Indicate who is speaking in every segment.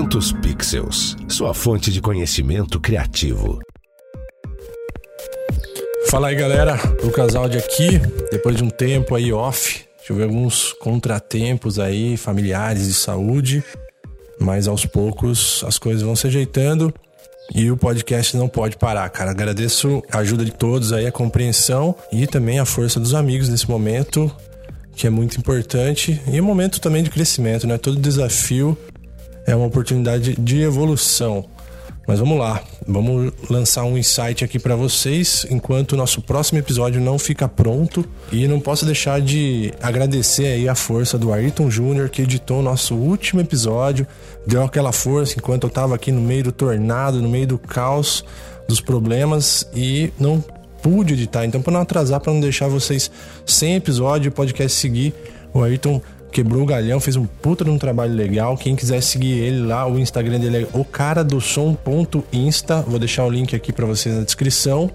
Speaker 1: Santos Pixels, sua fonte de conhecimento criativo.
Speaker 2: Fala aí galera, Lucas Aldi aqui, depois de um tempo aí off, tive alguns contratempos aí familiares de saúde, mas aos poucos as coisas vão se ajeitando e o podcast não pode parar, cara. Agradeço a ajuda de todos aí, a compreensão e também a força dos amigos nesse momento, que é muito importante, e um momento também de crescimento, né? Todo desafio é uma oportunidade de evolução. Mas vamos lá, vamos lançar um insight aqui para vocês enquanto o nosso próximo episódio não fica pronto. E não posso deixar de agradecer aí a força do Ayrton Júnior que editou o nosso último episódio, deu aquela força enquanto eu tava aqui no meio do tornado, no meio do caos dos problemas e não pude editar. Então, para não atrasar, para não deixar vocês sem episódio, o podcast seguir, o Ayrton quebrou o galhão, fez um puta de um trabalho legal. Quem quiser seguir ele lá, o Instagram dele é o cara do som.insta. Vou deixar o link aqui para vocês na descrição.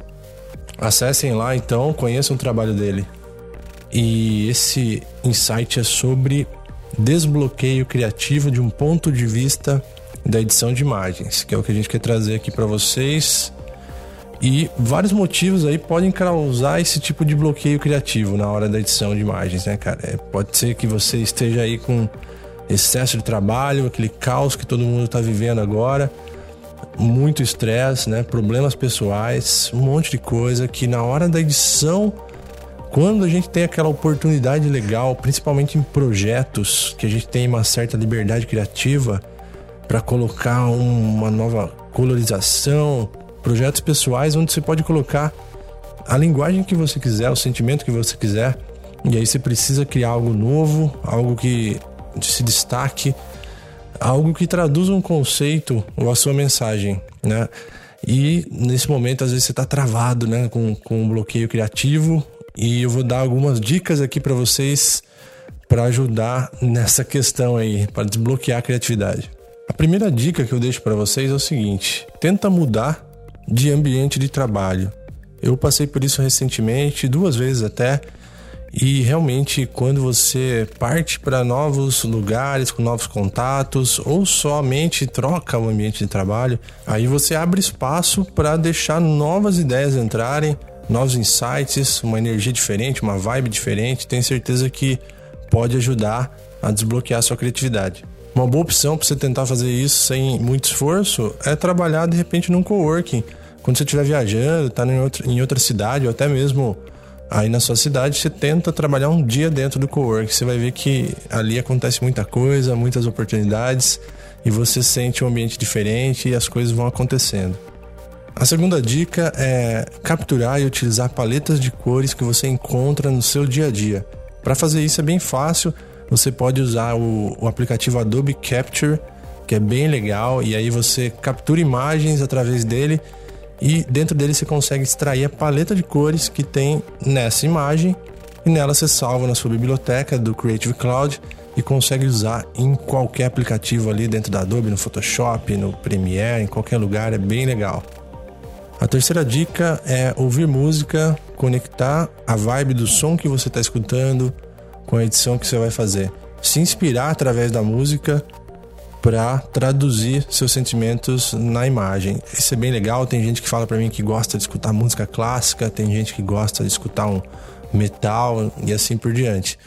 Speaker 2: Acessem lá então, conheçam o trabalho dele. E esse insight é sobre desbloqueio criativo de um ponto de vista da edição de imagens, que é o que a gente quer trazer aqui para vocês. E vários motivos aí podem causar esse tipo de bloqueio criativo na hora da edição de imagens, né, cara? É, pode ser que você esteja aí com excesso de trabalho, aquele caos que todo mundo está vivendo agora, muito estresse, né? Problemas pessoais, um monte de coisa que na hora da edição, quando a gente tem aquela oportunidade legal, principalmente em projetos que a gente tem uma certa liberdade criativa para colocar uma nova colorização, projetos pessoais onde você pode colocar a linguagem que você quiser, o sentimento que você quiser. E aí você precisa criar algo novo, algo que se destaque, algo que traduza um conceito ou a sua mensagem, né? E nesse momento, às vezes, você está travado, né? Com, com um bloqueio criativo. E eu vou dar algumas dicas aqui para vocês para ajudar nessa questão aí, para desbloquear a criatividade. A primeira dica que eu deixo para vocês é o seguinte: tenta mudar de ambiente de trabalho. Eu passei por isso recentemente, duas vezes até, e realmente quando você parte para novos lugares, com novos contatos, ou somente troca o ambiente de trabalho, aí você abre espaço para deixar novas ideias entrarem, novos insights, uma energia diferente, uma vibe diferente. Tenho certeza que pode ajudar a desbloquear a sua criatividade. Uma boa opção para você tentar fazer isso sem muito esforço é trabalhar de repente num coworking. Quando você estiver viajando, está em outra, em outra cidade ou até mesmo aí na sua cidade, você tenta trabalhar um dia dentro do coworking. Você vai ver que ali acontece muita coisa, muitas oportunidades e você sente um ambiente diferente e as coisas vão acontecendo. A segunda dica é capturar e utilizar paletas de cores que você encontra no seu dia a dia. Para fazer isso é bem fácil você pode usar o, o aplicativo Adobe Capture, que é bem legal, e aí você captura imagens através dele e dentro dele você consegue extrair a paleta de cores que tem nessa imagem e nela você salva na sua biblioteca do Creative Cloud e consegue usar em qualquer aplicativo ali dentro da Adobe, no Photoshop, no Premiere, em qualquer lugar, é bem legal. A terceira dica é ouvir música, conectar a vibe do som que você está escutando com a edição que você vai fazer. Se inspirar através da música para traduzir seus sentimentos na imagem. Isso é bem legal. Tem gente que fala para mim que gosta de escutar música clássica, tem gente que gosta de escutar um metal e assim por diante.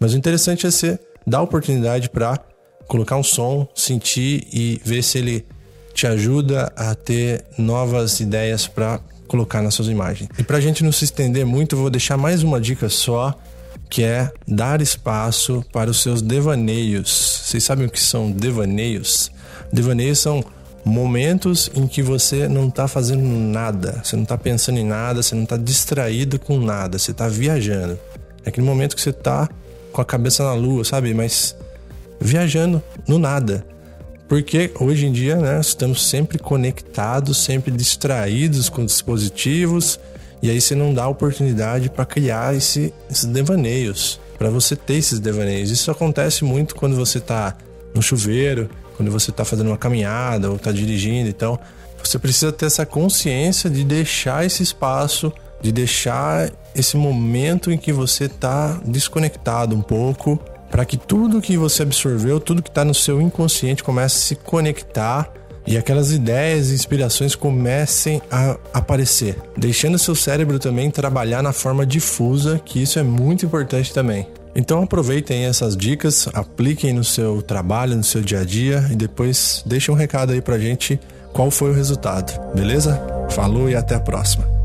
Speaker 2: Mas o interessante é você dar oportunidade para colocar um som, sentir e ver se ele te ajuda a ter novas ideias para colocar nas suas imagens. E para a gente não se estender muito, eu vou deixar mais uma dica só que é dar espaço para os seus devaneios. Vocês sabem o que são devaneios? Devaneios são momentos em que você não está fazendo nada, você não está pensando em nada, você não está distraído com nada, você está viajando. É aquele momento que você está com a cabeça na lua, sabe? Mas viajando no nada. Porque hoje em dia, né, estamos sempre conectados, sempre distraídos com dispositivos e aí você não dá oportunidade para criar esse, esses devaneios, para você ter esses devaneios. Isso acontece muito quando você está no chuveiro, quando você está fazendo uma caminhada ou está dirigindo. Então, você precisa ter essa consciência de deixar esse espaço, de deixar esse momento em que você está desconectado um pouco para que tudo que você absorveu, tudo que está no seu inconsciente comece a se conectar e aquelas ideias e inspirações comecem a aparecer, deixando seu cérebro também trabalhar na forma difusa, que isso é muito importante também. Então aproveitem essas dicas, apliquem no seu trabalho, no seu dia a dia e depois deixem um recado aí pra gente qual foi o resultado, beleza? Falou e até a próxima.